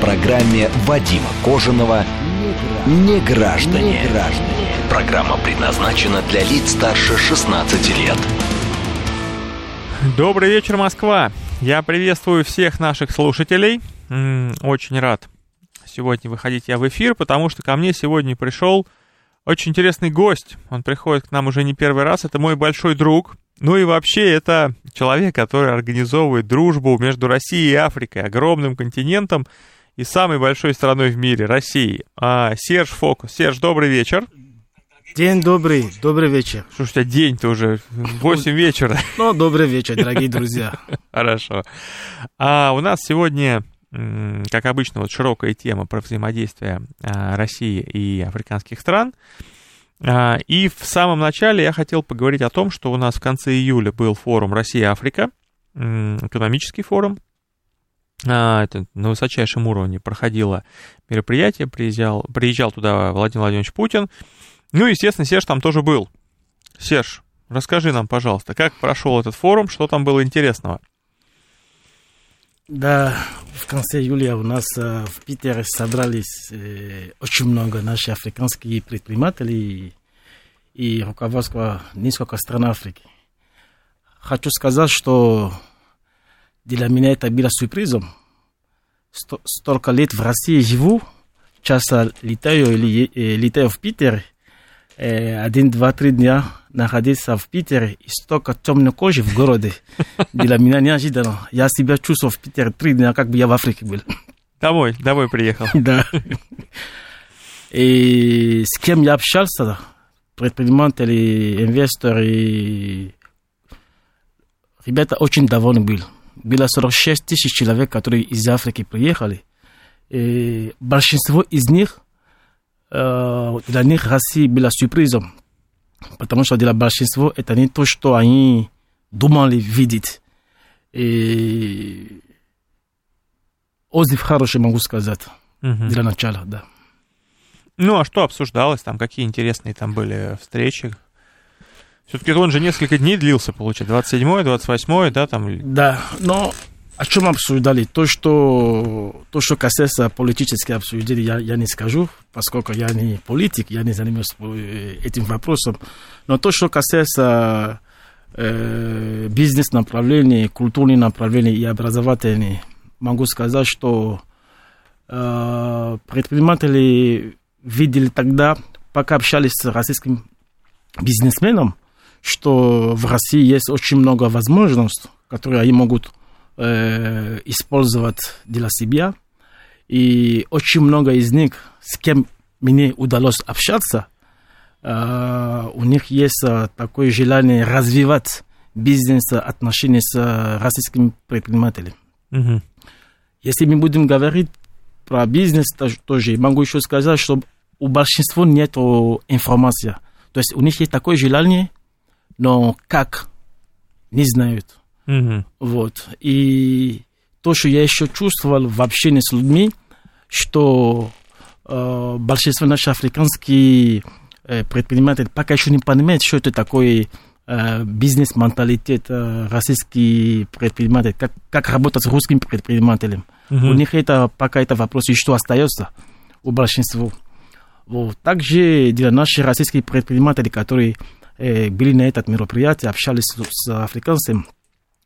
Программе Вадима Кожаного «Не граждане». Программа предназначена для лиц старше 16 лет. Добрый вечер, Москва! Я приветствую всех наших слушателей. Очень рад сегодня выходить я в эфир, потому что ко мне сегодня пришел очень интересный гость. Он приходит к нам уже не первый раз. Это мой большой друг, ну и вообще это человек, который организовывает дружбу между Россией и Африкой, огромным континентом и самой большой страной в мире, Россией. А, Серж Фокус. Серж, добрый вечер. День добрый, добрый вечер. У тебя день-то уже 8 вечера? Ну, добрый вечер, дорогие друзья. Хорошо. А у нас сегодня, как обычно, вот широкая тема про взаимодействие а, России и африканских стран. А, и в самом начале я хотел поговорить о том, что у нас в конце июля был форум Россия-Африка, экономический форум. А, это на высочайшем уровне проходило мероприятие, приезжал, приезжал туда Владимир Владимирович Путин. Ну, естественно, Серж там тоже был. Серж, расскажи нам, пожалуйста, как прошел этот форум, что там было интересного? Да, в конце июля у нас э, в Питере собрались э, очень много наших африканских предпринимателей и, руководства несколько стран Африки. Хочу сказать, что для меня это было сюрпризом. Сто, столько лет в России живу, часто летаю или э, летаю в Питер, э, один, два, три дня находиться в Питере и столько темной кожи в городе. Для меня неожиданно. Я себя чувствовал в Питере три дня, как бы я в Африке был. Домой, домой приехал. Да. И с кем я общался, предприниматели, инвесторы, ребята очень довольны были. Было 46 тысяч человек, которые из Африки приехали. И большинство из них, э, для них Россия была сюрпризом потому что для большинства это не то, что они думали видеть. И отзыв хороший, могу сказать, угу. для начала, да. Ну, а что обсуждалось там? Какие интересные там были встречи? Все-таки он же несколько дней длился, получается, 27-й, 28-й, да, там? Да, но о чем обсуждали? То, что, то, что касается политических обсуждений, я, я не скажу, поскольку я не политик, я не занимаюсь э, этим вопросом. Но то, что касается э, бизнес-направлений, культурных направлений и образовательных, могу сказать, что э, предприниматели видели тогда, пока общались с российским бизнесменом, что в России есть очень много возможностей, которые они могут э, использовать для себя. И очень много из них, с кем мне удалось общаться, э, у них есть э, такое желание развивать бизнес, отношения с российскими предпринимателями. Угу. Если мы будем говорить про бизнес, тоже могу еще сказать, что у большинства нет информации. То есть у них есть такое желание, но как, не знают. Угу. Вот. И то, что я еще чувствовал в общении с людьми, что э, большинство наших африканских э, предпринимателей пока еще не понимают, что это такое э, бизнес-менталитет э, российский предприниматель, как, как работать с русским предпринимателем. Угу. У них это пока это вопрос, что остается у большинства. Вот. Также для наших российских предпринимателей, которые были на этом мероприятии, общались с, с африканцами,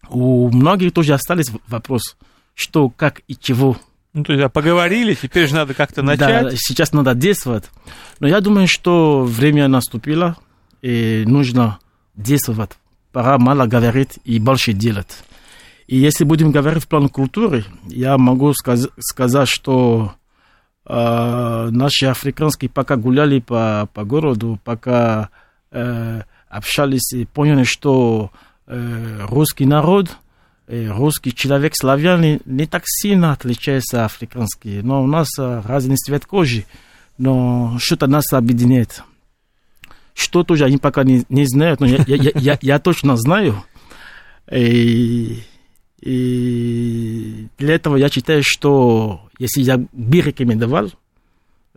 у многих тоже остались вопрос, что, как и чего. Ну, то есть, а поговорили, теперь же надо как-то начать. Да, сейчас надо действовать. Но я думаю, что время наступило, и нужно действовать. Пора мало говорить и больше делать. И если будем говорить в плане культуры, я могу сказ- сказать, что э, наши африканские пока гуляли по, по городу, пока э, общались и поняли, что Э, русский народ э, русский человек, славяне, не так сильно отличается африканский. Но у нас э, разный цвет кожи, но что-то нас объединяет. Что тоже они пока не, не знают, но я, я, я, я точно знаю. И, и для этого я считаю, что если я бы рекомендовал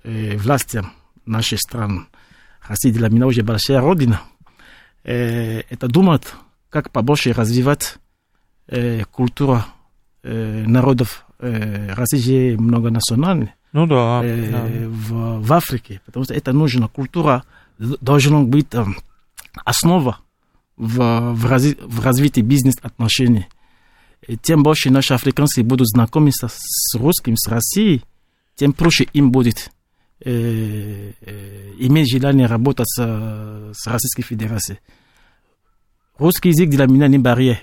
э, властям нашей страны, Россия для меня уже большая родина, это думать, как побольше развивать э, культуру э, народов э, России же многонациональная. Ну да, да. В, в Африке, потому что это нужно, культура должна быть основа в, в, разви, в развитии бизнес-отношений. И тем больше наши африканцы будут знакомиться с русским, с Россией, тем проще им будет иметь желание работать с, с Российской Федерацией. Русский язык для меня не барьер.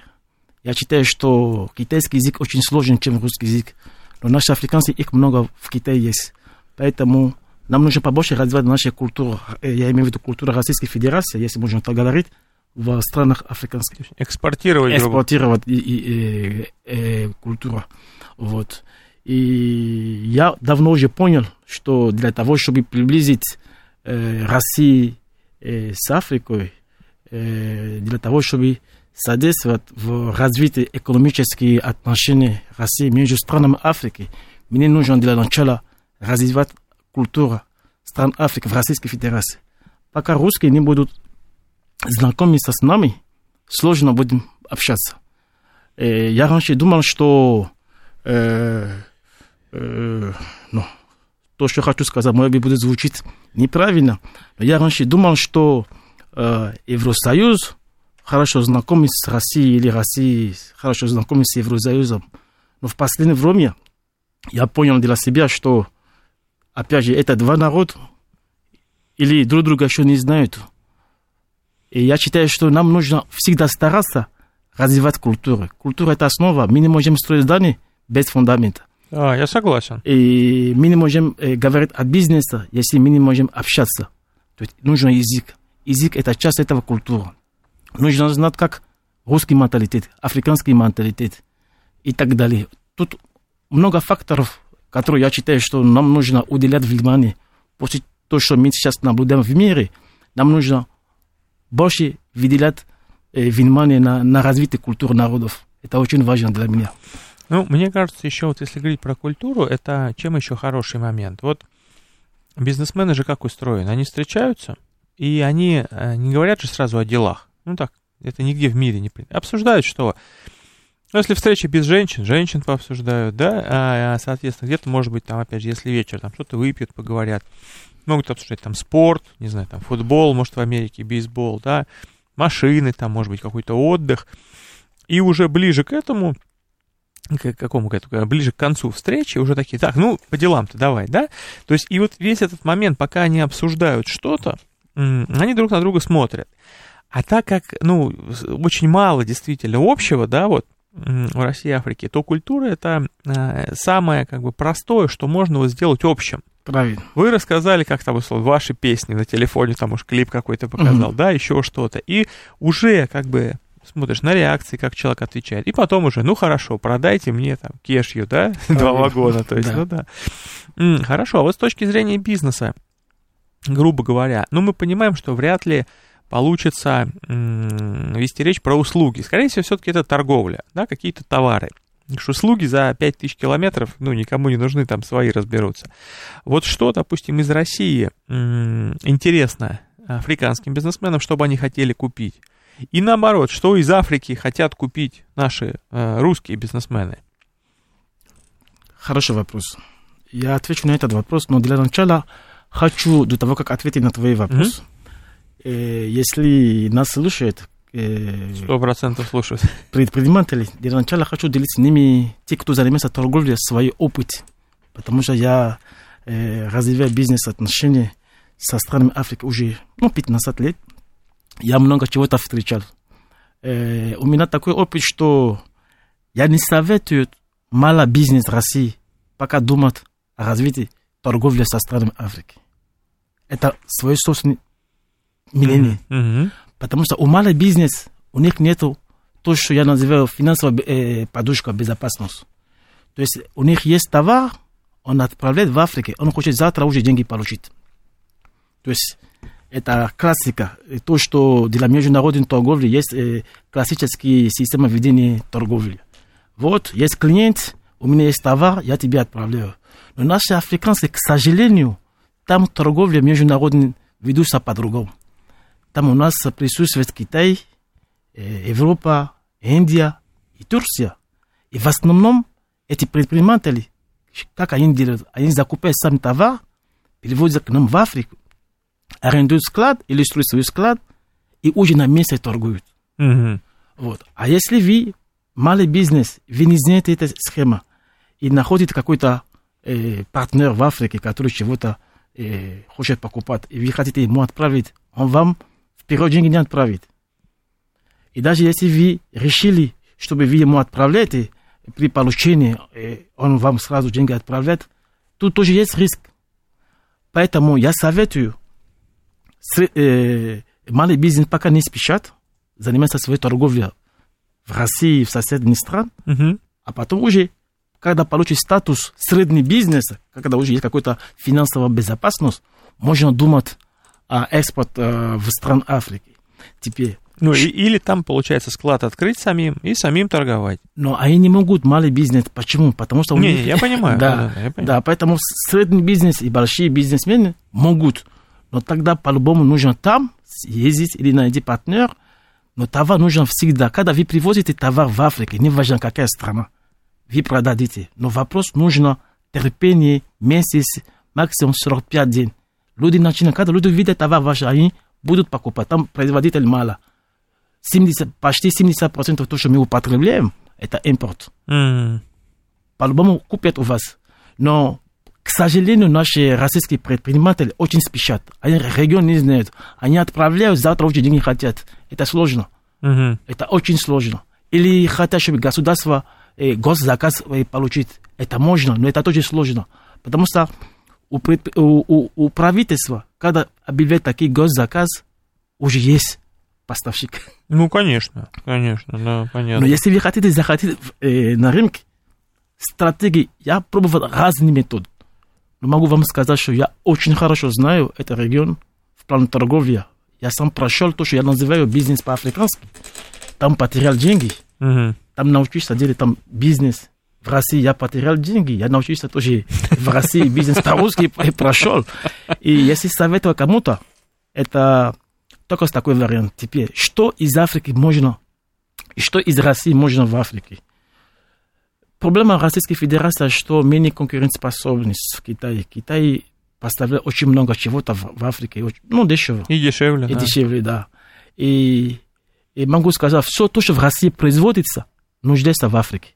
Я считаю, что китайский язык очень сложен, чем русский язык. Но наши африканцы, их много в Китае есть. Поэтому нам нужно побольше развивать нашу культуру. Я имею в виду культуру Российской Федерации, если можно так говорить, в странах африканских. Экспортировать. Экспортировать и, и, и, и, культуру. Вот. И я давно уже понял, что для того, чтобы приблизить э, Россию э, с Африкой, э, для того, чтобы содействовать в развитии экономических отношений России между странами Африки, мне нужно для начала развивать культуру стран Африки в Российской Федерации. Пока русские не будут знакомиться с нами, сложно будем общаться. Э, я раньше думал, что э, э, ну, то, что хочу сказать, может быть, будет звучить неправильно, но я раньше думал, что э, Евросоюз хорошо знакомы с Россией или Россия хорошо знакомы с Евросоюзом. Но в последнее время я понял для себя, что, опять же, это два народа, или друг друга еще не знают. И я считаю, что нам нужно всегда стараться развивать культуру. Культура – это основа. Мы не можем строить здание без фундамента. А, я согласен. И мы не можем э, говорить о бизнесе, если мы не можем общаться. То есть нужен язык. Язык – это часть этого культуры. Нужно знать, как русский менталитет, африканский менталитет и так далее. Тут много факторов, которые я считаю, что нам нужно уделять внимание. После того, что мы сейчас наблюдаем в мире, нам нужно больше выделять э, внимание на, на развитие культуры народов. Это очень важно для меня. Ну, мне кажется, еще вот если говорить про культуру, это чем еще хороший момент. Вот бизнесмены же как устроены? Они встречаются, и они э, не говорят же сразу о делах. Ну так, это нигде в мире не принято. Обсуждают, что ну, если встреча без женщин, женщин пообсуждают, да, а, соответственно, где-то, может быть, там, опять же, если вечер, там что-то выпьют, поговорят. Могут обсуждать там спорт, не знаю, там футбол, может, в Америке бейсбол, да, машины, там, может быть, какой-то отдых. И уже ближе к этому, к какому этому, ближе к концу встречи, уже такие, так, ну, по делам-то давай, да? То есть, и вот весь этот момент, пока они обсуждают что-то, они друг на друга смотрят. А так как, ну, очень мало действительно общего, да, вот, в России и Африке, то культура это э, самое как бы простое, что можно вот сделать общим. Правильно. Вы рассказали, как там, условно, ваши песни на телефоне, там уж клип какой-то показал, mm-hmm. да, еще что-то. И уже как бы смотришь на реакции, как человек отвечает. И потом уже, ну хорошо, продайте мне там кешью, да, два вагона, то есть, ну да. Хорошо, а вот с точки зрения бизнеса, грубо говоря, ну мы понимаем, что вряд ли получится вести речь про услуги. Скорее всего, все-таки это торговля, да, какие-то товары. Потому что услуги за 5000 километров, ну, никому не нужны, там свои разберутся. Вот что, допустим, из России интересно африканским бизнесменам, чтобы они хотели купить. И наоборот, что из Африки хотят купить наши э, русские бизнесмены? Хороший вопрос. Я отвечу на этот вопрос, но для начала хочу, до того, как ответить на твой вопрос, mm-hmm. э, если нас слушают, э, Сто процентов слушают. Предприниматели, для начала хочу делиться с ними, те, кто занимается торговлей, свой опыт. Потому что я э, развиваю бизнес-отношения со странами Африки уже ну, 15 лет. Я много чего-то встречал. Э, у меня такой опыт, что я не советую мало бизнес России пока думать о развитии торговли со странами Африки. Это свой собственный мнение. Mm-hmm. Потому что у малый бизнес, у них нету то, что я называю финансовая э, подушка безопасности. То есть у них есть товар, он отправляет в Африку, он хочет завтра уже деньги получить. То есть это классика. И то, что для международной торговли есть э, классические системы ведения торговли. Вот, есть клиент, у меня есть товар, я тебе отправляю. Но наши африканцы, к сожалению, там торговля международная ведутся по-другому. Там у нас присутствует Китай, э, Европа, Индия и Турция. И в основном эти предприниматели, как они делают, они закупают сам товар, переводят к нам в Африку, арендуют склад или строят свой склад и уже на месте торгуют. Мгм. Вот. А если вы малый бизнес, вы не знаете эту схему и находите какой-то э, партнер в Африке, который чего-то э, хочет покупать, и вы хотите ему отправить, он вам вперед деньги не отправит. И даже если вы решили, чтобы вы ему отправляете, при получении э, он вам сразу деньги отправляет, тут тоже есть риск. Поэтому я советую малый бизнес пока не спешат, заниматься своей торговлей в России в соседних странах, Мгм. а потом уже, когда получит статус средний бизнес, когда уже есть какая-то финансовая безопасность, можно думать о экспорте э, в стран Африки. Теперь, Ну, и- или там, получается, склад открыть самим и самим торговать. но они не могут малый бизнес. Почему? Потому что Не, них- я понимаю. да, да, да, я понимаю. да, поэтому средний бизнес и большие бизнесмены могут. Но тогда по-любому нужно там ездить или найти партнер. Но товар нужен всегда. Когда вы привозите товар в Африку, не важно какая страна, вы продадите. Но вопрос нужно терпение, месяц, максимум 45 дней. Люди начинают, когда люди видят товар ваш, они будут покупать. Там производитель мало. 70, почти 70% того, что мы употребляем, это импорт М. по-любому купят у вас. Но, к сожалению, наши российские предприниматели очень спешат. Они регион не знают. Они отправляют, завтра уже деньги хотят. Это сложно. Мгм. Это очень сложно. Или хотят, чтобы государство э, госзаказ э, получить. Это можно, но это тоже сложно. Потому что у, предп- у, у- у правительства, когда объявляют такие госзаказ, уже есть поставщик. Ну, конечно, конечно, да, Но понятно. если вы хотите захватить э, на рынке, стратегии, я пробовал разные методы. Но могу вам сказать, что я очень хорошо знаю этот регион в плане торговли. Я сам прошел то, что я называю бизнес по-африкански. Там потерял деньги, Мгм. там научился делать там бизнес. В России я потерял деньги, я научился тоже в России бизнес по-русски и прошел. И если советую кому-то, это только такой вариант. Теперь, что из Африки можно, и что из России можно в Африке? Проблема Российской Федерации, что менее конкурентоспособность в Китае. Китай поставляет очень много чего-то в, в Африке, ну, дешево. И дешевле, И да. дешевле, да. И, и могу сказать, все то, что в России производится, нуждается в Африке.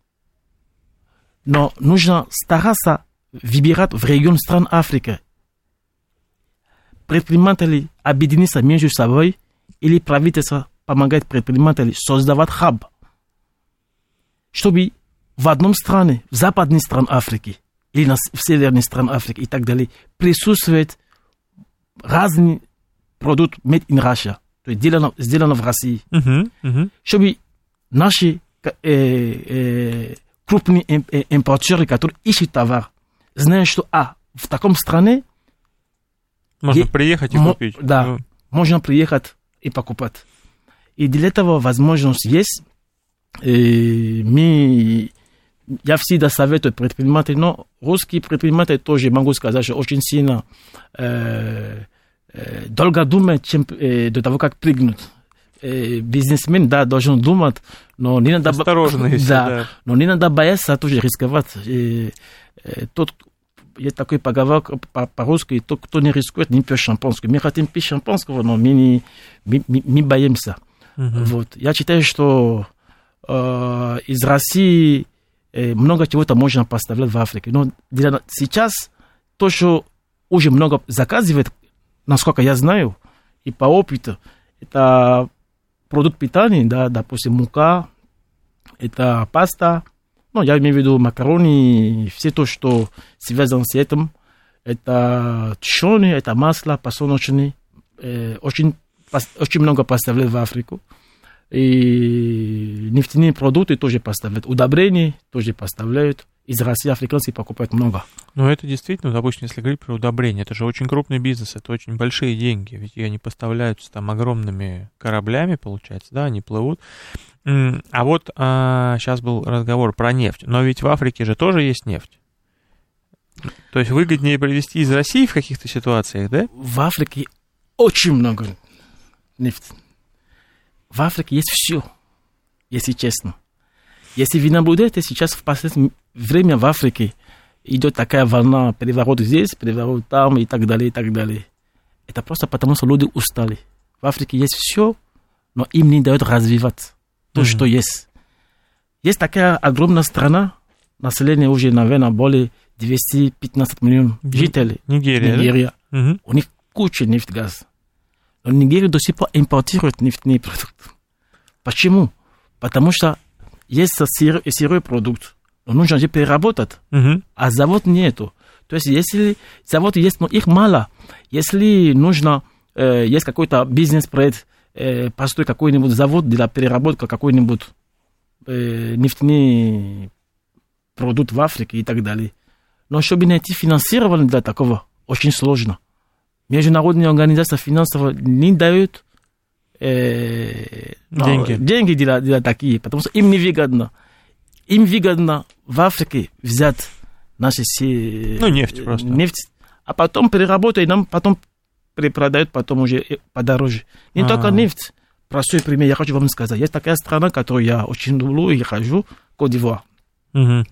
Но нужно стараться выбирать в регион стран Африки. Предприниматели объединиться между собой или правительство помогает предпринимателям создавать хаб, чтобы в одном стране, в западной стране Африки или на, в северной стране Африки и так далее, присутствует разные продукт made in Russia, то есть сделано, сделано в России, Мгм, мгм. чтобы наши э, э, крупные э, импортеры, которые ищут товар, знают, что а, в таком стране Можно Е- приехать и мо- купить. да. Ну, можно приехать и покупать. И для этого возможность есть. И мы, я всегда советую предпринимателям, но русские предприниматели тоже, могу сказать, что очень сильно э, э, долго думают, чем э, до того, как прыгнуть. Э, бизнесмен, да, должен думать, но не надо... Осторожно, если, да, да. но не надо бояться тоже рисковать. И, э, тот, есть такой поговорка по- по-русски, тот, кто не рискует, не пьет шампанского. Мы хотим пить шампанского, но мы, не, мы, мы- мы боимся. мгм. Вот. Я считаю, что э, из России много чего-то можно поставлять в Африке. Но для- сейчас то, что уже много заказывает, насколько я знаю, и по опыту, это продукт питания, да, допустим, мука, это паста, ну, я имею в виду макарони, все то, что связано с этим, это тушеное, это масло, подсолнечное, э, очень, очень много поставляют в Африку. И нефтяные продукты тоже поставляют. Удобрения тоже поставляют. Из России африканцы покупают много. Ну, это действительно, допустим, если говорить про удобрения, это же очень крупный бизнес, это очень большие деньги, ведь они поставляются там огромными кораблями, получается, да, они плывут. А вот а, сейчас был разговор про нефть, но ведь в Африке же тоже есть нефть. То есть выгоднее привезти из России в каких-то ситуациях, да? В Африке очень много нефти. В Африке есть все, если честно. Если вы наблюдаете сейчас в последнее время в Африке, идет такая волна переворот здесь, переворот там и так далее, и так далее. Это просто потому, что люди устали. В Африке есть все, но им не дают развивать то, mm-hmm. что есть. Есть такая огромная страна, население уже, наверное, более 215 миллионов жителей. Нигерия. Нигерия. Да? У них куча нефть, газ. Но Нигерия до сих пор импортирует нефтяные продукты. Почему? Потому что есть сырой, сырой продукт, но нужно же переработать, uh-huh. а завод нету. То есть, если завод есть, но их мало, если нужно, э, есть какой-то бизнес-проект, э, построить какой-нибудь завод для переработки какой-нибудь э, нефтяный продукт в Африке и так далее. Но чтобы найти финансирование для такого, очень сложно. Международные организации финансово не дают э, деньги, ну, деньги для, для такие, потому что им невыгодно. Им выгодно в Африке взять наши все... Ну, нефть просто. Нефть, а потом переработать, нам потом перепродают потом уже подороже. Не А-а-а. только нефть. Простой пример, я хочу вам сказать. Есть такая страна, которую я очень люблю и хожу, Кодивуар. Угу.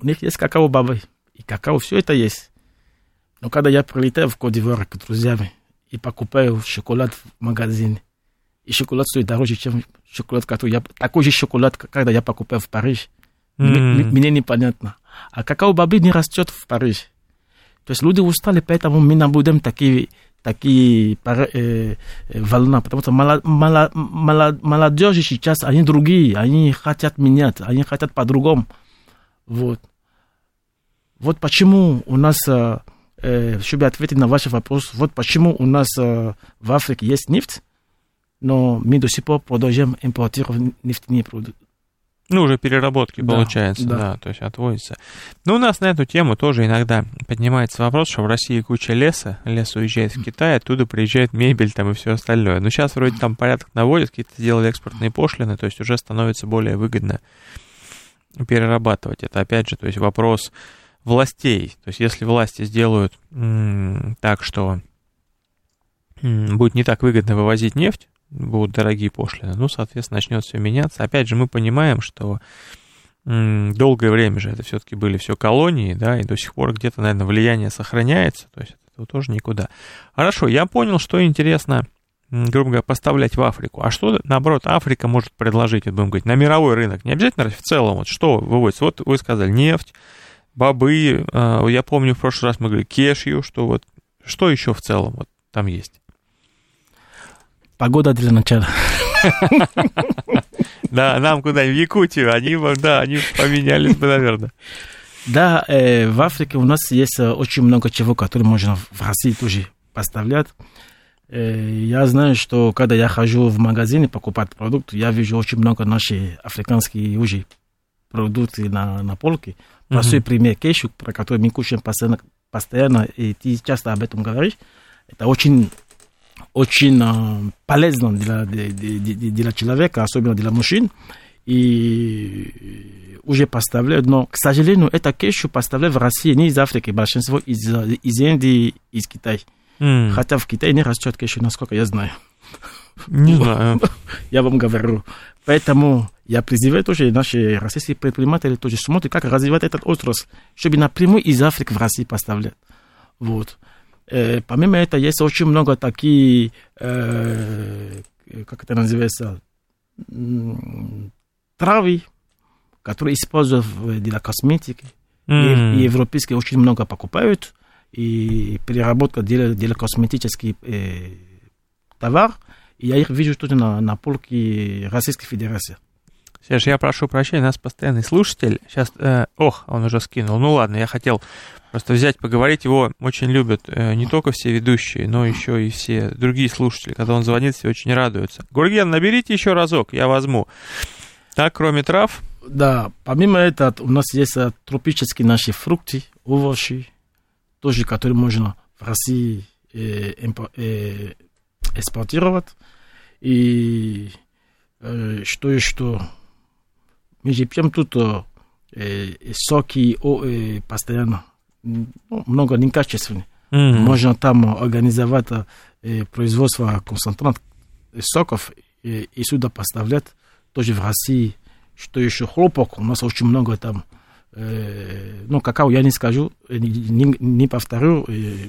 У них есть какао-бобы. И какао, все это есть. Но когда я прилетаю в Кодивуар к друзьям и покупаю шоколад в магазине, и шоколад стоит дороже, чем шоколад, который я... Такой же шоколад, когда я покупаю в Париж. Mm. Мне непонятно. А какао-бобы не растет в Париж. То есть люди устали, поэтому мы наблюдаем такие, такие э, волна, потому что молодежи сейчас, они другие, они хотят менять, они хотят по-другому. Вот. Вот почему у нас, э, чтобы ответить на ваш вопрос, вот почему у нас э, в Африке есть нефть, но мы до сих пор продолжаем импортировать нефтяные продукты. Ну, уже переработки, да, получается, да. да, то есть отводится. Но у нас на эту тему тоже иногда поднимается вопрос, что в России куча леса, лес уезжает в Китай, оттуда приезжает мебель там и все остальное. Но сейчас вроде там порядок наводят, какие-то сделали экспортные пошлины, то есть уже становится более выгодно перерабатывать. Это опять же, то есть вопрос властей. То есть если власти сделают так, что будет не так выгодно вывозить нефть, будут дорогие пошлины, ну, соответственно, начнет все меняться. Опять же, мы понимаем, что долгое время же это все-таки были все колонии, да, и до сих пор где-то, наверное, влияние сохраняется, то есть это тоже никуда. Хорошо, я понял, что интересно, грубо говоря, поставлять в Африку. А что, наоборот, Африка может предложить, будем говорить, на мировой рынок? Не обязательно в целом, вот что выводится? Вот вы сказали, нефть, бобы, а, я помню, в прошлый раз мы говорили, кешью, что вот, что еще в целом вот там есть? Погода для начала. Да, нам куда-нибудь в Якутию, они, да, они поменялись бы, наверное. Да, э, в Африке у нас есть э, очень много чего, которые можно в России тоже поставлять. Э, я знаю, что когда я хожу в магазин и покупать продукты, я вижу очень много наших африканских уже продукты на, на полке. Простой mm-hmm. пример кешу, про который мы кушаем постоянно, постоянно, и ты часто об этом говоришь. Это очень очень э, полезно для, для, для, для человека, особенно для мужчин. И уже поставляют, но, к сожалению, это кешу поставляют в России, не из Африки, большинство из, из Индии, из Китая. Mm. Хотя в Китае не растет кешу, насколько я знаю. Не знаю. Я вам говорю. Поэтому я призываю тоже наши российские предприниматели тоже смотреть, как развивать этот отрасль, чтобы напрямую из Африки в Россию поставлять. Вот. Э, помимо этого, есть очень много таких, э, как это называется, травы, которые используют для косметики. Mm. И, и европейские очень много покупают. И переработка делает, делает косметический э, товар. И я их вижу тут на, на полке Российской Федерации. Серж, я прошу прощения, у нас постоянный слушатель. Сейчас, э, ох, он уже скинул. Ну ладно, я хотел просто взять, поговорить. Его очень любят э, не только все ведущие, но еще и все другие слушатели. Когда он звонит, все очень радуются. Гурген, наберите еще разок, я возьму. Так, кроме трав? Да, помимо этого, у нас есть э, тропические наши фрукты, овощи, тоже, которые можно в России э, э, экспортировать. И э, что еще? Мы же пьем тут э, соки о, э, постоянно, ну, много некачественных. Mm-hmm. Можно там организовать э, производство концентрат соков э, и сюда поставлять. Тоже в России. Что еще? Хлопок. У нас очень много там. Э, ну, какао я не скажу, не, не, не повторю. Э,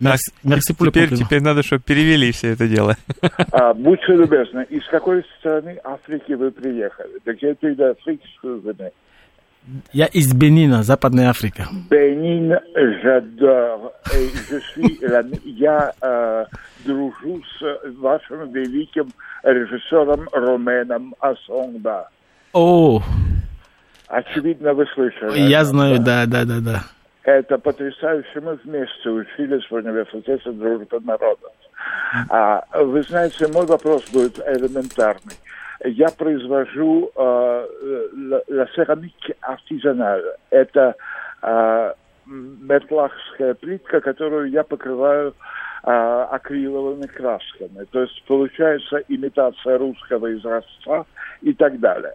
le compliment. Теперь надо, чтобы перевели все это дело. А, будьте любезны, из какой страны Африки вы приехали? De quel pays d'Afrique vous venez? Я из Бенина, Западная Африка. Бенин, j'adore. Je suis я э, дружу с вашим великим режиссером Роменом Асонда. О! Очевидно, вы слышали. Я знаю, да, да, да, да. Это потрясающе. Мы вместе учились в университете дружбы народов. А, вы знаете, мой вопрос будет элементарный я произвожу э, la céramique artisanale. Это э, метлахская плитка, которую я покрываю э, акриловыми красками. То есть получается имитация русского изразца и так далее.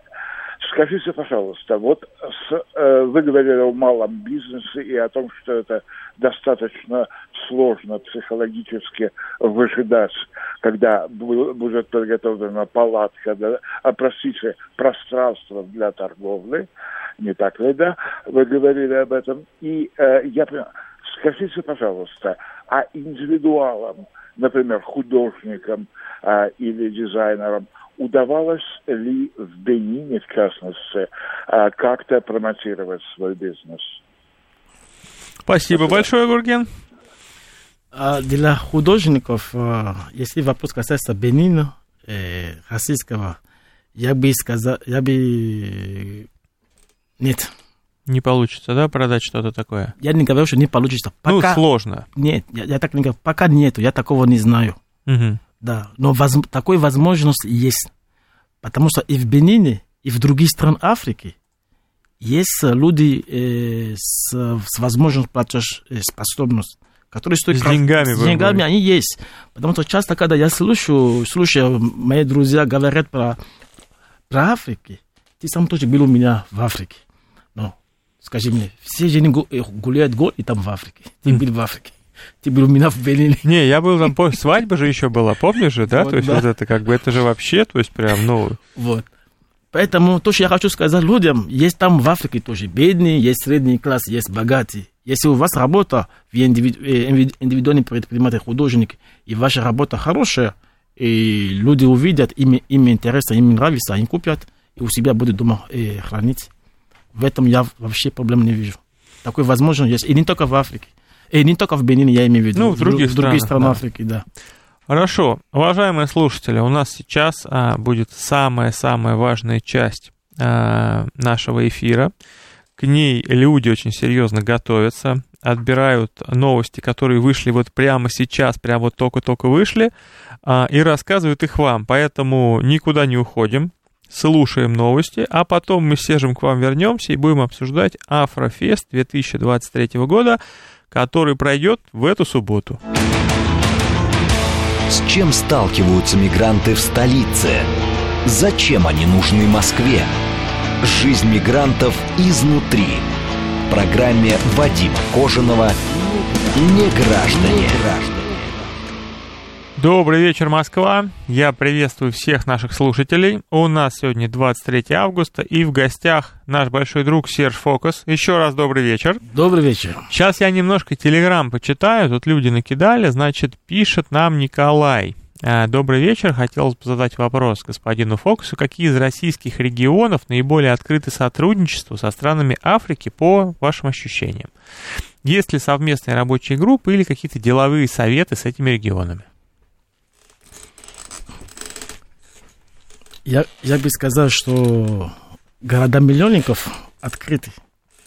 Скажите, пожалуйста, вот с, э, вы говорили о малом бизнесе и о том, что это достаточно сложно психологически выжидать, когда будет подготовлена палатка, да, а, простите, пространство для торговли, не так ли, да? Вы говорили об этом. И э, я скажите, пожалуйста, а индивидуалам, например, художникам э, или дизайнерам, удавалось ли в Бенине, в частности, а, как-то промотировать свой бизнес? Спасибо, Спасибо. большое, Гурген. А, для художников, а, если вопрос касается Бенина, э, российского, я бы сказал, я бы... Нет. Не получится, да, продать что-то такое? Я не говорю, что не получится. Ну, пока... Ну, сложно. Нет, я, я так не говорю. Пока нету, я такого не знаю. Угу. Да, но воз, такой возможность есть. Потому что и в Бенине, и в других странах Африки есть люди э, с, с возможностью платеж э, которые стоят... С деньгами. С деньгами они есть. Потому что часто, когда я слушаю, слушаю, мои друзья говорят про, про Африку, ты сам тоже был у меня в Африке. Но, скажи мне, все жени э, гуляют год и там в Африке. Ты был в Африке у меня в Берлине. Не, я был там, свадьба же еще была, помнишь же, да? Вот, то есть да. вот это как бы, это же вообще, то есть прям, ну... Вот. Поэтому то, что я хочу сказать людям, есть там в Африке тоже бедные, есть средний класс, есть богатые. Если у вас работа, вы индивиду, э, индивидуальный предприниматель, художник, и ваша работа хорошая, и люди увидят, им, им интересно, им нравится, они купят, и у себя будут дома э, хранить. В этом я вообще проблем не вижу. Такой возможность есть. И не только в Африке. И не только в Бенине, я имею в виду. Ну, в других, в других странах да. Африки, да. Хорошо. Уважаемые слушатели, у нас сейчас а, будет самая-самая важная часть а, нашего эфира. К ней люди очень серьезно готовятся, отбирают новости, которые вышли вот прямо сейчас, прямо вот только-только вышли, а, и рассказывают их вам. Поэтому никуда не уходим, слушаем новости, а потом мы сежем к вам вернемся и будем обсуждать Афрофест 2023 года, который пройдет в эту субботу. С чем сталкиваются мигранты в столице? Зачем они нужны Москве? Жизнь мигрантов изнутри. В программе Вадима Кожаного «Не граждане». Добрый вечер, Москва. Я приветствую всех наших слушателей. У нас сегодня 23 августа, и в гостях наш большой друг Серж Фокус. Еще раз добрый вечер. Добрый вечер. Сейчас я немножко телеграм почитаю. Тут люди накидали. Значит, пишет нам Николай. А, добрый вечер. Хотелось бы задать вопрос господину Фокусу. Какие из российских регионов наиболее открыты сотрудничеству со странами Африки по вашим ощущениям? Есть ли совместные рабочие группы или какие-то деловые советы с этими регионами? Я, я бы сказал, что города-миллионников открыты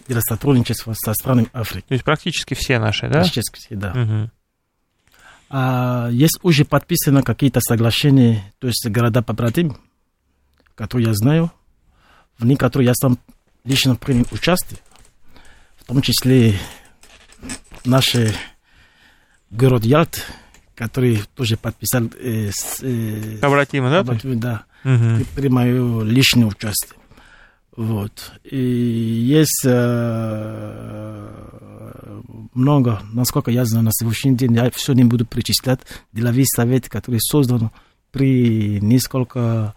для сотрудничества со странами Африки. То есть практически все наши, да? Практически все, да. Угу. А, есть уже подписаны какие-то соглашения, то есть города побратим, которые я знаю, в них, которые я сам лично принял участие, в том числе наш город Ялт, который тоже подписал... Э, с, э, Побратимы, да? Побратимы, да. Угу. При мое личное участие. Вот. И есть э, много, насколько я знаю, на сегодняшний день, я все не буду перечислять, деловые советы, которые созданы при несколько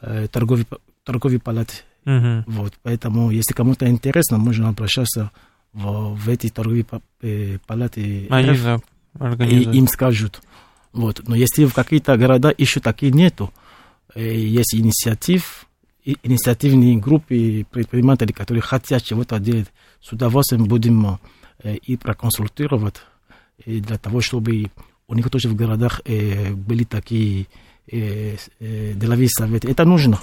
э, торговых, торговых палат. Угу. Вот. Поэтому, если кому-то интересно, можно обращаться в, в эти торговые э, палаты. Они РФ, да, и им скажут. Вот. Но если в какие-то города еще такие нету, э, есть инициатив, и- инициативные группы предпринимателей, которые хотят чего-то делать, с удовольствием будем э, и проконсультировать и для того, чтобы у них тоже в городах э, были такие деловые советы. Это нужно.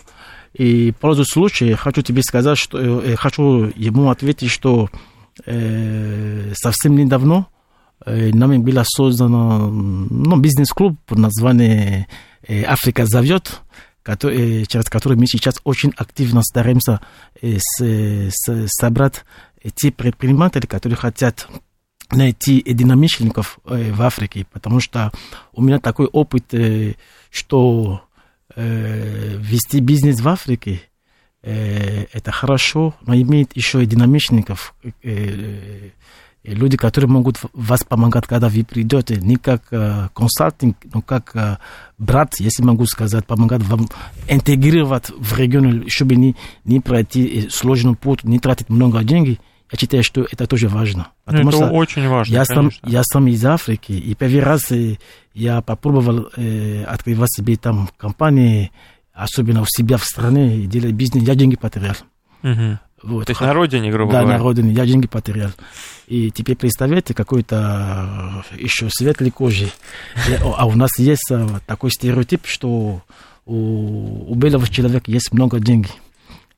И по поводу случая хочу тебе сказать, что хочу ему ответить, что совсем недавно нами было создано ну, бизнес-клуб под названием «Африка зовет», который, через который мы сейчас очень активно стараемся с- с- собрать те предприниматели, которые хотят найти единомышленников в Африке, потому что у меня такой опыт, что вести бизнес в Африке это хорошо, но иметь еще единомышленников, люди, которые могут вас помогать, когда вы придете, не как э, консалтинг, но как э, брат, если могу сказать, помогать вам интегрировать в регион, чтобы не, не пройти э, сложный путь, не тратить много денег. Я считаю, что это тоже важно. Ну, это очень важно, я сам, конечно. я сам из Африки, и первый раз э, я попробовал э, открывать себе там компании, особенно у себя в стране, делать бизнес, я деньги потерял. Мгм. Вот. То есть на родине, грубо Да, говоря. на родине, я деньги потерял. И теперь представьте, какой-то э, еще светлой кожи. О, А у нас есть э, такой стереотип, что у, у белого человека есть много денег.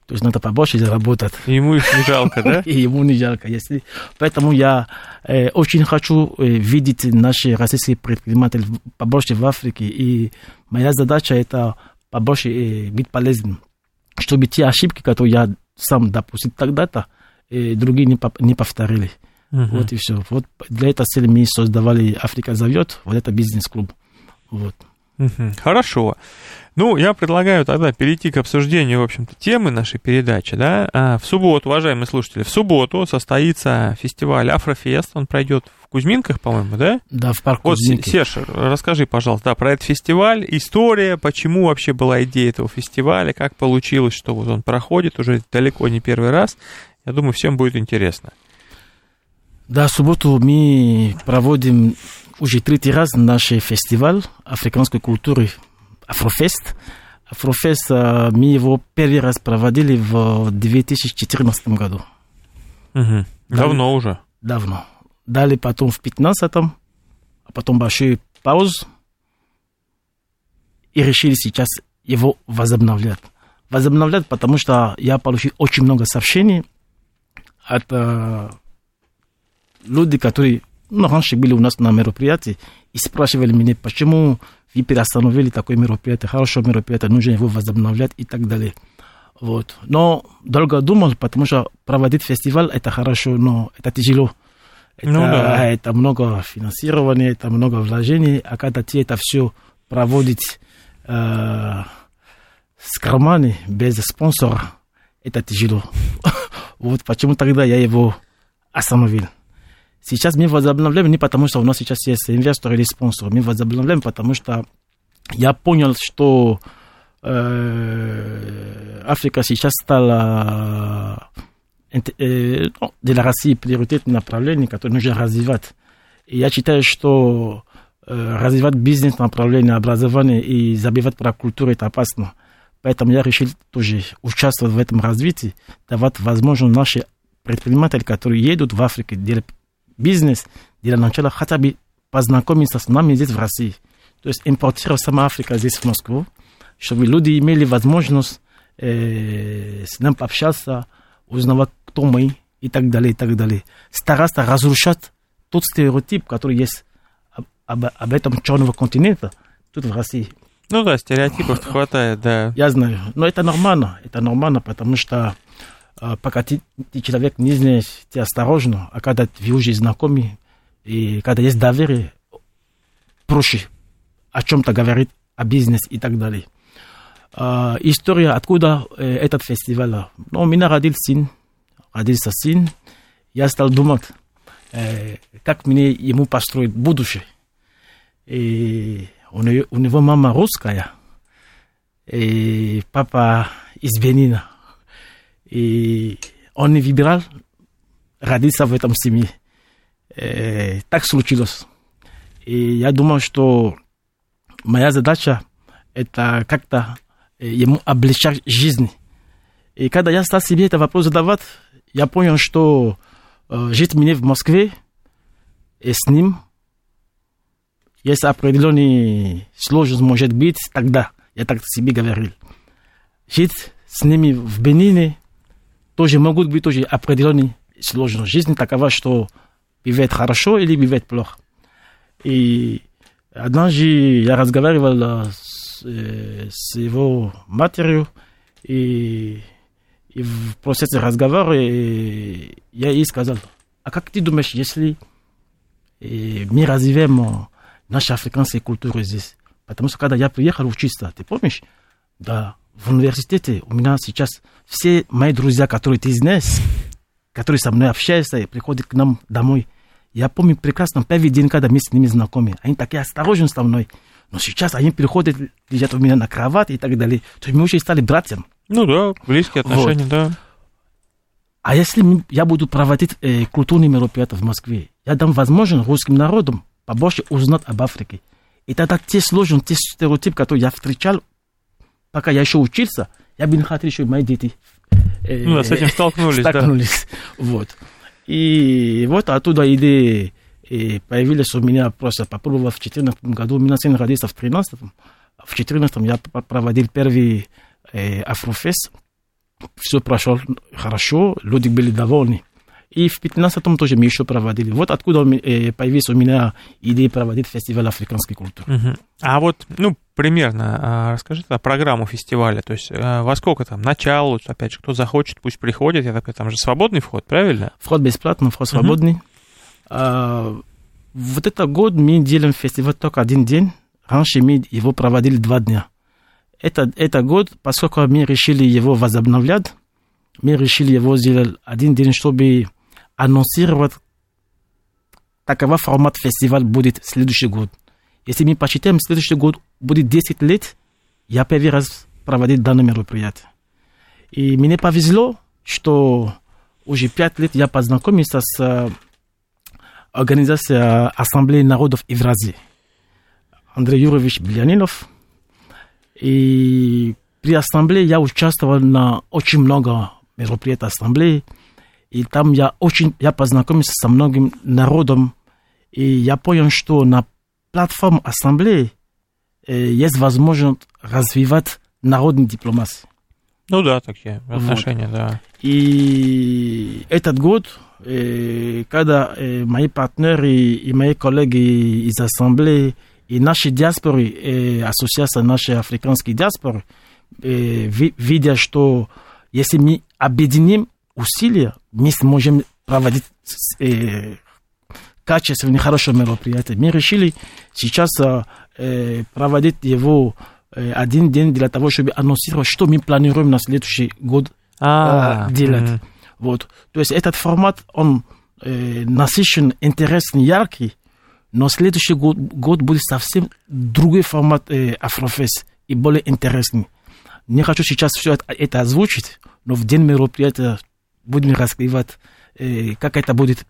То есть надо побольше заработать. И Ему их не жалко, да? И ему не жалко. Если... Поэтому я э, очень хочу э, видеть наши российские предприниматели побольше в Африке. И моя задача это побольше э, быть полезным, чтобы те ошибки, которые я сам допустил тогда-то, э, другие не, не повторили. Мгм. Вот и все. Вот для этой цели мы создавали «Африка зовет», вот это бизнес-клуб. Вот. Мгм. Хорошо. Ну, я предлагаю тогда перейти к обсуждению, в общем-то, темы нашей передачи, да. А, В субботу, уважаемые слушатели, в субботу состоится фестиваль Афрофест, он пройдет в Кузьминках, по-моему, да? Да, в парке Вот, Кузьминки. Серж, расскажи, пожалуйста, да, про этот фестиваль, история, почему вообще была идея этого фестиваля, как получилось, что вот он проходит уже далеко не первый раз. Я думаю, всем будет интересно. Да, в субботу мы проводим уже третий раз наш фестиваль африканской культуры Афрофест. Афрофест, э, мы его первый раз проводили в 2014 году. Мгм. Давно уже. Давно. Далее потом в 15 а потом большой пауз. И решили сейчас его возобновлять. Возобновлять, потому что я получил очень много сообщений от э, людей, которые ну, раньше были у нас на мероприятии и спрашивали меня, почему вы переостановили такое мероприятие, хорошее мероприятие, нужно его возобновлять и так далее. Вот. Но долго думал, потому что проводить фестиваль это хорошо, но это тяжело. Это, Ну да. это много финансирования, это много вложений, а когда ты это все проводить э, с карманы, без спонсора, это тяжело. вот почему тогда я его остановил. Сейчас мы возобновляем не потому, что у нас сейчас есть инвесторы или спонсоры, мы возобновляем, потому что я понял, что э, Африка сейчас стала э, для России приоритетным направлением, которое нужно развивать. И я считаю, что э, развивать бизнес направление образования и забивать про культуру это опасно. Поэтому я решил тоже участвовать в этом развитии, давать возможность нашим предпринимателям, которые едут в Африку делать бизнес, для начала хотя бы познакомиться с нами здесь в России. То есть импортировать сама Африка здесь в Москву, чтобы люди имели возможность э, с нами пообщаться, узнавать, кто мы и так далее, и так далее. Стараться разрушать тот стереотип, который есть об, об, об этом черного континента тут в России. Ну да, стереотипов хватает, да. Я знаю, но это нормально, это нормально, потому что пока ты, ты человек не знаешь, ты осторожно, а когда ты уже знакомый, и когда есть доверие, проще о чем-то говорить, о бизнесе и так далее. Э, история, откуда э, этот фестиваль? Ну, у меня родился сын, родился сын, я стал думать, э, как мне ему построить будущее. И у него, у него мама русская, и папа из Бенина. И он не выбирал родиться в этом семье. И так случилось. И я думал, что моя задача это как-то ему облегчать жизнь. И когда я стал себе этот вопрос задавать, я понял, что э, жить мне в Москве и с ним есть определенный сложность, может быть, тогда, я так себе говорил. Жить с ними в Бенине тоже могут быть тоже определенные сложности. Жизнь такова, что бывает хорошо или бывает плохо. И однажды я разговаривал с, с его матерью, и, и в процессе разговора я ей сказал, а как ты думаешь, если мы развиваем наши африканские культуры здесь. Потому что когда я приехал учиться, ты помнишь? Да, в университете у меня сейчас все мои друзья, которые ты знаешь, которые со мной общаются и приходят к нам домой, я помню прекрасно первый день, когда мы с ними знакомы. Они такие осторожны со мной. Но сейчас они приходят, лежат у меня на кровати и так далее. То есть мы уже стали братьям. Ну да, близкие отношения, вот. да. А если я буду проводить э, культурные мероприятия в Москве, я дам возможность русским народам побольше узнать об Африке. И тогда те сложности, те стереотипы, которые я встречал, пока я еще учился, я бы не хотел, чтобы мои дети э, ну, с этим столкнулись, столкнулись. Да. Вот. И вот оттуда идея и появились у меня просто попробовал в 2014 году. У меня сын родился в 2013. В 2014 я проводил первый э, Афрофест. Все прошло хорошо, люди были довольны. И в 15-м тоже мы еще проводили. Вот откуда э, появилась у меня идея проводить фестиваль африканской культуры. Угу. А вот, ну, примерно, а, расскажите о программу фестиваля. То есть а, во сколько там начало, опять же, кто захочет, пусть приходит. Я так там же свободный вход, правильно? Вход бесплатный, вход свободный. Угу. А, вот этот год мы делаем фестиваль только один день. Раньше мы его проводили два дня. Это, это год, поскольку мы решили его возобновлять, мы решили его сделать один день, чтобы анонсировать, такова формат фестиваль будет следующий год. Если мы посчитаем, следующий год будет 10 лет, я первый раз проводить данное мероприятие. И мне повезло, что уже 5 лет я познакомился с э, организацией Ассамблеи народов Евразии. Андрей Юрович Блянинов. И при ассамблее я участвовал на очень много мероприятий ассамблеи. И там я очень, я познакомился со многим народом, и я понял, что на платформе ассамблеи э, есть возможность развивать народную дипломатию. Ну да, такие отношения, вот. да. И этот год, э, когда э, мои партнеры и мои коллеги из ассамблеи и наши диаспоры, э, ассоциация нашей африканской диаспоры, видя, что если мы объединим усилия, мы сможем проводить э, качественные, хорошие мероприятия. Мы решили сейчас э, проводить его э, один день для того, чтобы анонсировать, что мы планируем на следующий год а, э, делать. Mm-hmm. Вот. То есть этот формат, он э, насыщенный, интересный, яркий, но следующий год, год будет совсем другой формат э, Афрофест и более интересный. Не хочу сейчас все это, это озвучить, но в день мероприятия будем раскрывать, э, как это будет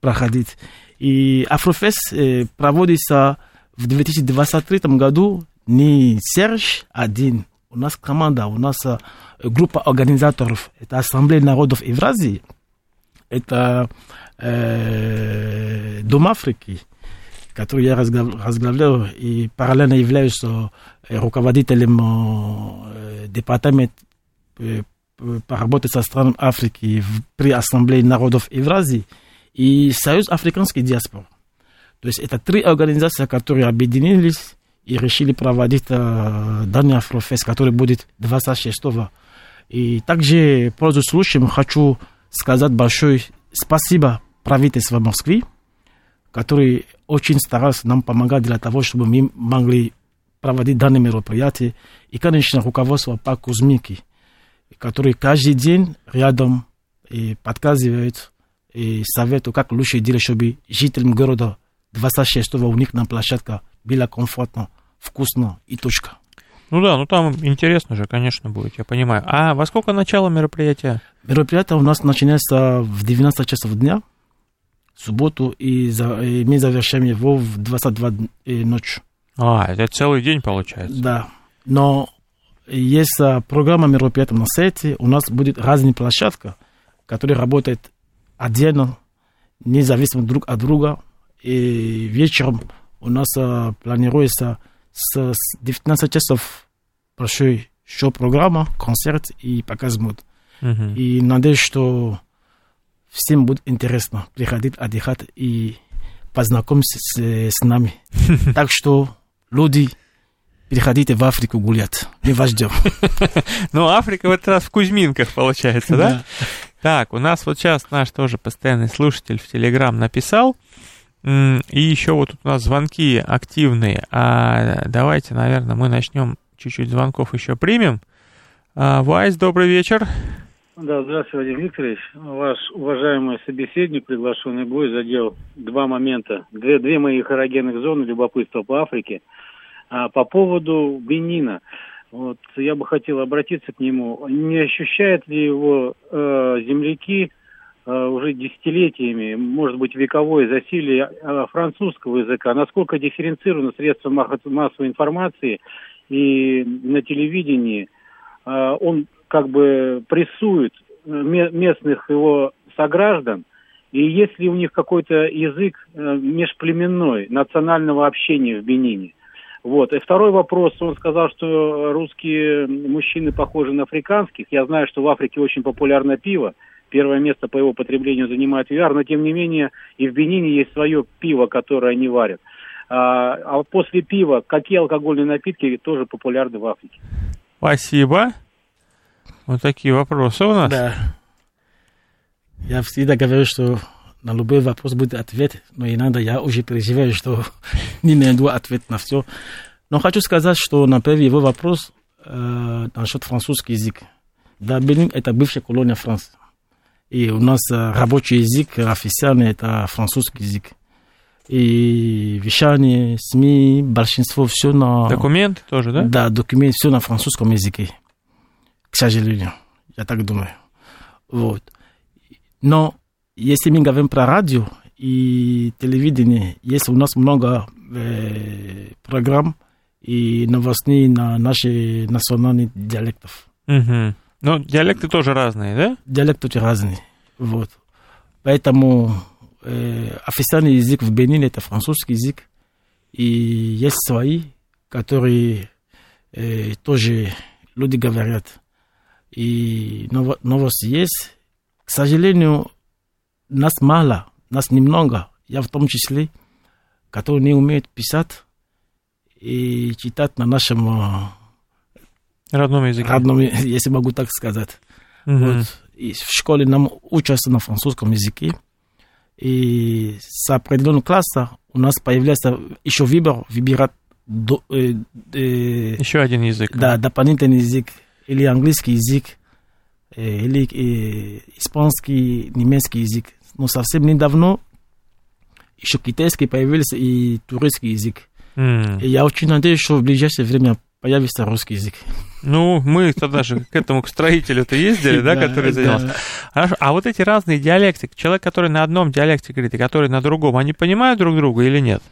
проходить. И Афрофест э, проводится в 2023 году не Серж один. У нас команда, у нас э, группа организаторов. Это Ассамблея народов Евразии. Это э, Дом Африки, который я разглавляю и параллельно являюсь руководителем э, департамента э, по работе со странами Африки при Ассамблее народов Евразии и Союз африканской диаспоры. То есть это три организации, которые объединились и решили проводить э, данный Афрофест, который будет 26 -го. И также, пользуясь случаем, хочу сказать большое спасибо правительству Москвы, который очень старался нам помогать для того, чтобы мы могли проводить данные мероприятия. И, конечно, руководство по Кузмики, который каждый день рядом и подсказывает и советует, как лучше делать, чтобы жителям города 26 у них на площадке было комфортно, вкусно и точка. Ну да, ну там интересно же, конечно, будет, я понимаю. А во сколько начало мероприятия? Мероприятие у нас начинается в 19 часов дня, в субботу, и, за, и мы завершаем его в 22 ночи. А, это целый день получается? Да, но есть программа мероприятий на сайте, у нас будет разные площадки, которые работают отдельно, независимо друг от друга, и вечером у нас планируется с 19 часов большой шоу-программа, концерт и показ мод. Uh-huh. И надеюсь, что всем будет интересно приходить отдыхать и познакомиться с, с нами. Так что люди переходите в Африку гулять. Мы вас ждем. Ну, Африка в этот раз в Кузьминках, получается, да? Так, у нас вот сейчас наш тоже постоянный слушатель в Телеграм написал, и еще вот тут у нас звонки активные. А давайте, наверное, мы начнем чуть-чуть звонков еще примем. А, Вайс, добрый вечер. Да, здравствуйте, Вадим Викторович. Ваш уважаемый собеседник, приглашенный бой, задел два момента. Две, две мои эрогенных зоны любопытства по Африке. А, по поводу Бенина. Вот, я бы хотел обратиться к нему. Не ощущают ли его э, земляки Э, уже десятилетиями, может быть, вековое засилие э, французского языка, насколько дифференцировано средства массовой информации и на телевидении, э, он как бы прессует местных его сограждан, и есть ли у них какой-то язык межплеменной, национального общения в Бенине. Вот. И второй вопрос, он сказал, что русские мужчины похожи на африканских. Я знаю, что в Африке очень популярно пиво. Первое место по его потреблению занимает ЮАР, но тем не менее и в Бенине есть свое пиво, которое они варят. А, а после пива какие алкогольные напитки тоже популярны в Африке? Спасибо. Вот такие вопросы у нас. Да. Я всегда говорю, что на любой вопрос будет ответ, но иногда я уже переживаю, что не найду ответ на все. Но хочу сказать, что на первый его вопрос э, насчет французский язык. Да, Бенин – это бывшая колония Франции. И у нас рабочий язык официальный это французский язык. И вещание, СМИ, большинство все на... Документы тоже, да? Да, документы все на французском языке. К сожалению, я так думаю. Вот. Но если мы говорим про радио и телевидение, есть у нас много э, программ и новостей на наши национальные диалектов. Угу. Ну, диалекты тоже разные, да? Диалекты тоже разные. Вот. Поэтому э, официальный язык в Бенине это французский язык. И есть свои, которые э, тоже люди говорят. И нов, новости есть. К сожалению, нас мало, нас немного. Я в том числе, которые не умеют писать и читать на нашем Родном языке. Родном, если могу так сказать. Угу. Вот. И в школе нам учатся на французском языке. И с определенного класса у нас появляется еще выбор, выбирать до, э, э, еще один язык. Да, дополнительный язык. Или английский язык, э, или э, испанский, немецкий язык. но совсем недавно еще китайский появился и турецкий язык. М. И я очень надеюсь, что в ближайшее время появится русский язык. Ну, мы тогда же к этому, к строителю-то ездили, да, который занимался. Хорошо, а вот эти разные диалекты, человек, который на одном диалекте говорит и который на другом, они понимают друг друга или нет?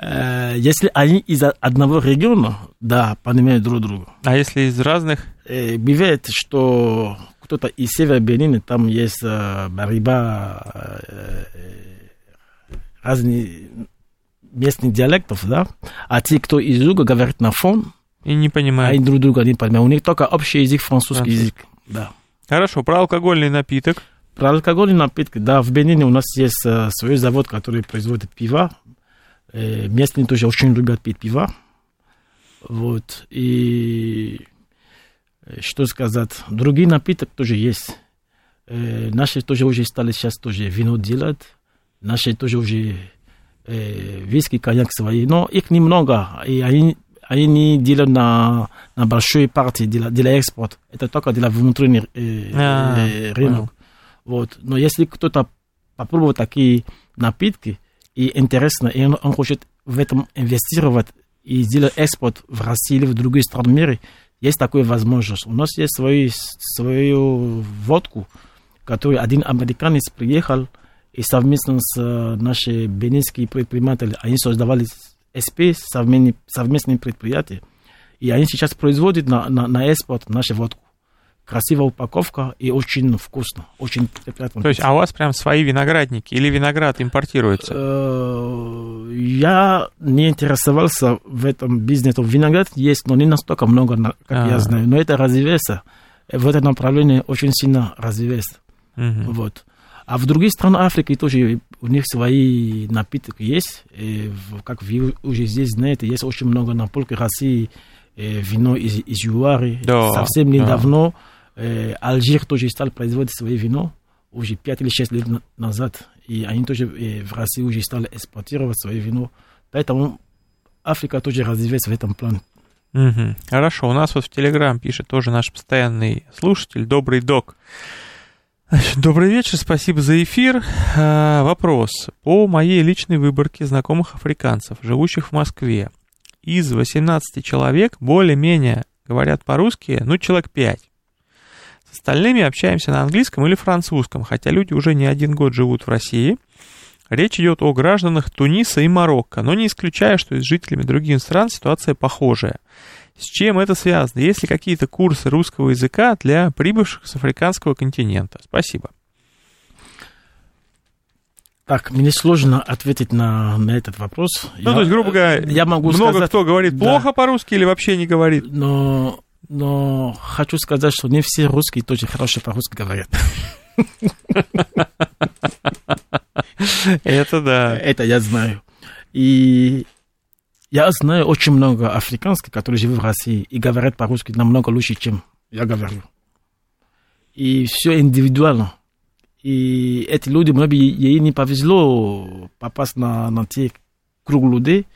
Э, Если они из одного региона, да, понимают друг друга. А если из разных? Э, Бывает, что кто-то из севера Бенина, там есть э, бариба, э, разные местных диалектов, да, а те, кто из юга, говорят на фон, И не понимают. они друг друга не понимают. У них только общий язык, французский язык, да. Хорошо, про алкогольный напиток. Про алкогольные напитки, да, в Бенине у нас есть свой завод, который производит пиво. Э, местные тоже очень любят пить пиво. Вот, и э, что сказать, другие напитки тоже есть. Э, наши тоже уже стали сейчас тоже вино делать. Наши тоже уже э, виски, коньяк свои. Но их немного, и они, они не делают на, на большой партии для, для экспорта. Это только для внутреннего э, А, э, рынок. Вот. Но если кто-то попробует такие напитки, и интересно, и он, он хочет в этом инвестировать и сделать экспорт в Россию или в другие страны мира, есть такая возможность. У нас есть свои, свою водку, которую один американец приехал и совместно с э, нашими бенинскими предпринимателями, они создавали СП, совместные, совместные предприятия, и они сейчас производят на, на, на экспорт нашу водку. Красивая упаковка и очень вкусно, очень приятно. То есть, а у вас прям свои виноградники или виноград импортируется? Э, Я не интересовался в этом бизнесе. Виноград есть, но не настолько много, как А. я знаю. Но это развивается. В этом направлении очень сильно развивается. Мгм. Вот. А в других странах Африки тоже у них свои напитки есть. И как вы уже здесь знаете, есть очень много на полке России э, вино из, из Юары. Да, Совсем да. Э, Алжир тоже стал производить свое вино уже 5 или 6 лет на- назад. И они тоже э, в России уже стали экспортировать свое вино. Поэтому Африка тоже развивается в этом плане. Мгм. Хорошо, у нас вот в Телеграм пишет тоже наш постоянный слушатель, добрый док. Добрый вечер, спасибо за эфир. А, вопрос. По моей личной выборке знакомых африканцев, живущих в Москве, из 18 человек более-менее говорят по-русски, ну, человек 5. С остальными общаемся на английском или французском, хотя люди уже не один год живут в России. Речь идет о гражданах Туниса и Марокко, но не исключая, что и с жителями других стран ситуация похожая. С чем это связано? Есть ли какие-то курсы русского языка для прибывших с африканского континента? Спасибо. Так, мне сложно ответить на, на этот вопрос. Ну, то есть, грубо говоря, я могу много сказать, кто говорит да. плохо по-русски или вообще не говорит. Но, но хочу сказать, что не все русские тоже хорошо по-русски говорят. Это да. Это я знаю. И я знаю очень много африканских, которые живут в России и говорят по-русски намного лучше, чем я говорю. И все индивидуально. И эти люди, может быть, ей не повезло попасть на, на те круг людей.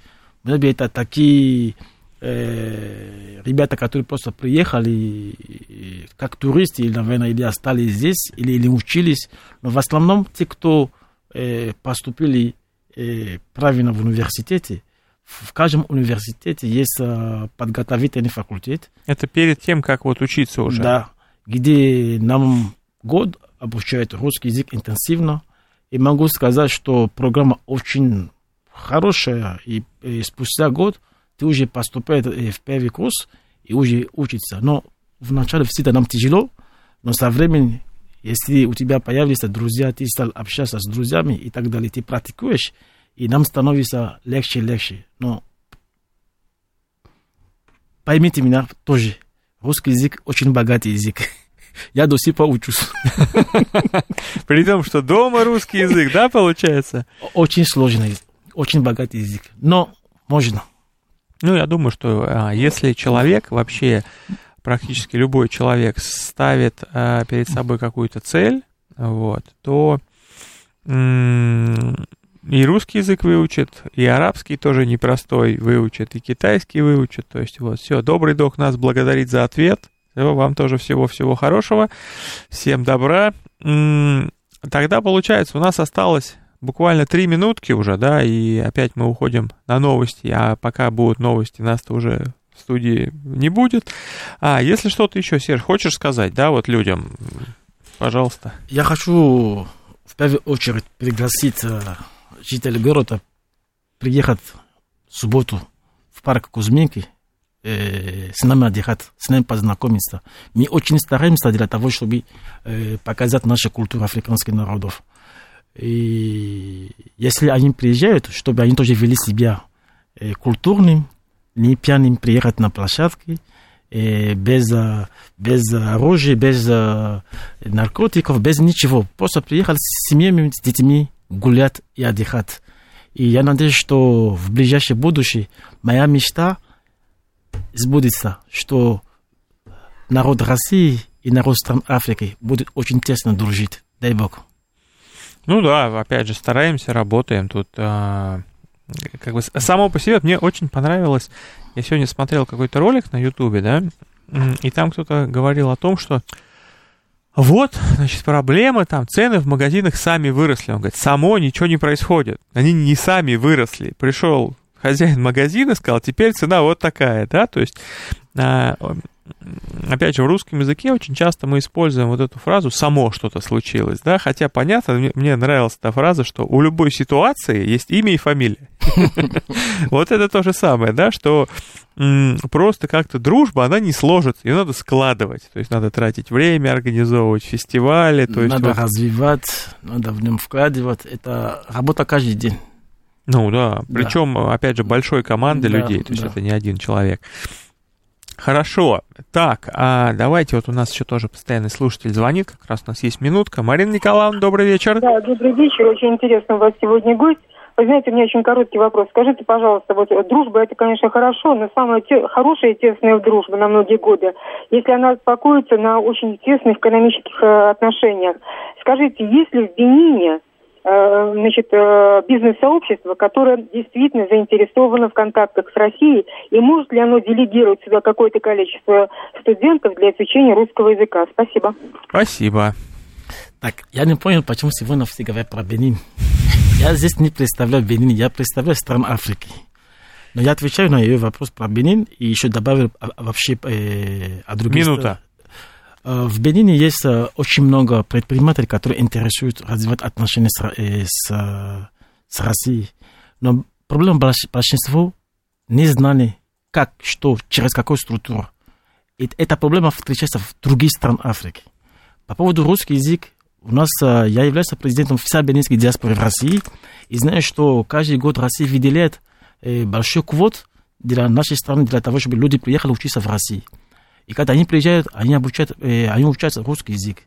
Может быть, это такие э, ребята, которые просто приехали и как туристы, или, наверное, или остались здесь, или, или учились. Но в основном те, кто э, поступили э, правильно в университете, в каждом университете есть э, подготовительный факультет, Это перед тем, как вот учиться уже. да, где нам год обучают русский язык интенсивно. И могу сказать, что программа очень хорошая, и, и спустя год ты уже поступаешь э, в первый курс и уже учишься. Но вначале всегда нам тяжело, но со временем, если у тебя появились друзья, ты стал общаться с друзьями и так далее, ты практикуешь, и нам становится легче и легче. Но поймите меня тоже, русский язык очень богатый язык. Я до сих пор учусь. При том, что дома русский язык, да, получается? Очень сложный очень богатый язык. Но можно. Ну, я думаю, что а, если человек вообще, практически любой человек ставит а, перед собой какую-то цель, вот, то и русский язык выучит, и арабский тоже непростой выучит, и китайский выучит. То есть вот, все, добрый док нас благодарит за ответ. Вам тоже всего-всего хорошего. Всем добра. Тогда получается, у нас осталось буквально три минутки уже, да, и опять мы уходим на новости, а пока будут новости, нас-то уже в студии не будет. А если что-то еще, Серж, хочешь сказать, да, вот людям, пожалуйста. Я хочу в первую очередь пригласить э, жителей города приехать в субботу в парк Кузьминки, э, с нами отдыхать, с нами познакомиться. Мы очень стараемся для того, чтобы э, показать нашу культуру африканских народов. И если они приезжают, чтобы они тоже вели себя э, культурным, не пьяным, приехать на площадке, э, без, э, без оружия, без наркотиков, без ничего. Просто приехать с семьями, с детьми, гулять и отдыхать. И я надеюсь, что в ближайшее будущее моя мечта сбудется, что народ России и народ стран Африки будет очень тесно дружить. Дай Бог. Ну да, опять же, стараемся, работаем тут. А, как бы само по себе мне очень понравилось. Я сегодня смотрел какой-то ролик на Ютубе, да, и там кто-то говорил о том, что вот, значит, проблемы, там цены в магазинах сами выросли. Он говорит, само ничего не происходит. Они не сами выросли. Пришел хозяин магазина, сказал, теперь цена вот такая, да, то есть а, опять же, в русском языке очень часто мы используем вот эту фразу «само что-то случилось», да, хотя понятно, мне, мне нравилась эта фраза, что у любой ситуации есть имя и фамилия. Вот это то же самое, да, что просто как-то дружба, она не сложится, ее надо складывать, то есть надо тратить время, организовывать фестивали. То есть надо вот... развивать, надо в нем вкладывать, это работа каждый день. Ну да, причем, да. опять же, большой команды да, людей, то есть да. это не один человек. Хорошо. Так, а давайте, вот у нас еще тоже постоянный слушатель звонит, как раз у нас есть минутка. Марина Николаевна, добрый вечер. Да, добрый вечер. Очень интересно у вас сегодня гость. Вы знаете, у меня очень короткий вопрос. Скажите, пожалуйста, вот дружба это, конечно, хорошо, но самое те, хорошее и тесная дружба на многие годы, если она успокоится на очень тесных экономических э, отношениях. Скажите, есть ли в Бенине Э, значит, э, бизнес-сообщество, которое действительно заинтересовано в контактах с Россией, и может ли оно делегировать сюда какое-то количество студентов для изучения русского языка? Спасибо. Спасибо. Так, я не понял, почему сегодня все говорят про Бенин. Я здесь не представляю Бенин, я представляю страну Африки. Но я отвечаю на ее вопрос про Бенин и еще добавил вообще э, о других... Минута. Э, в Бенине есть э, очень много предпринимателей, которые интересуют развивать отношения с, э, с, с Россией. Но проблема большинства не знали, как, что, через какую структуру. И эта проблема встречается в других странах Африки. По поводу русский язык, у нас, я являюсь президентом вся бенинской диаспоры в России, и знаю, что каждый год Россия выделяет большой квот для нашей страны, для того, чтобы люди приехали учиться в России. И когда они приезжают, они обучают, э, они учат русский язык.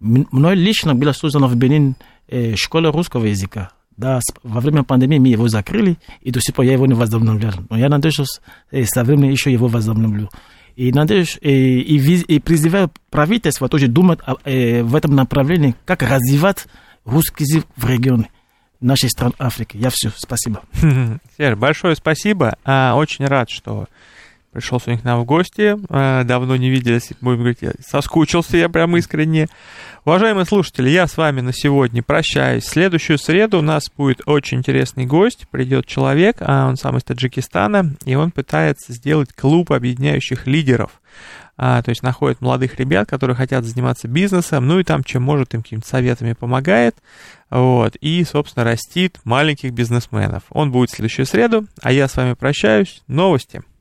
Мной лично была создана в Бенин э, школа русского языка. Да, во время пандемии мы его закрыли, и до сих пор я его не возобновлял. Но я надеюсь, что э, со временем еще его возобновлю. И надеюсь, э, и, и, и призываю правительство тоже думать э, в этом направлении, как развивать русский язык в регионе нашей страны Африки. Я все, спасибо. Серж, большое спасибо. А, очень рад, что пришел сегодня к нам в гости. Э, давно не виделись, будем говорить, соскучился я прям искренне. Уважаемые слушатели, я с вами на сегодня прощаюсь. В следующую среду у нас будет очень интересный гость. Придет человек, а он сам из Таджикистана, и он пытается сделать клуб объединяющих лидеров. А, то есть находит молодых ребят, которые хотят заниматься бизнесом, ну и там, чем может, им какими-то советами помогает, вот, и, собственно, растит маленьких бизнесменов. Он будет в следующую среду, а я с вами прощаюсь. Новости.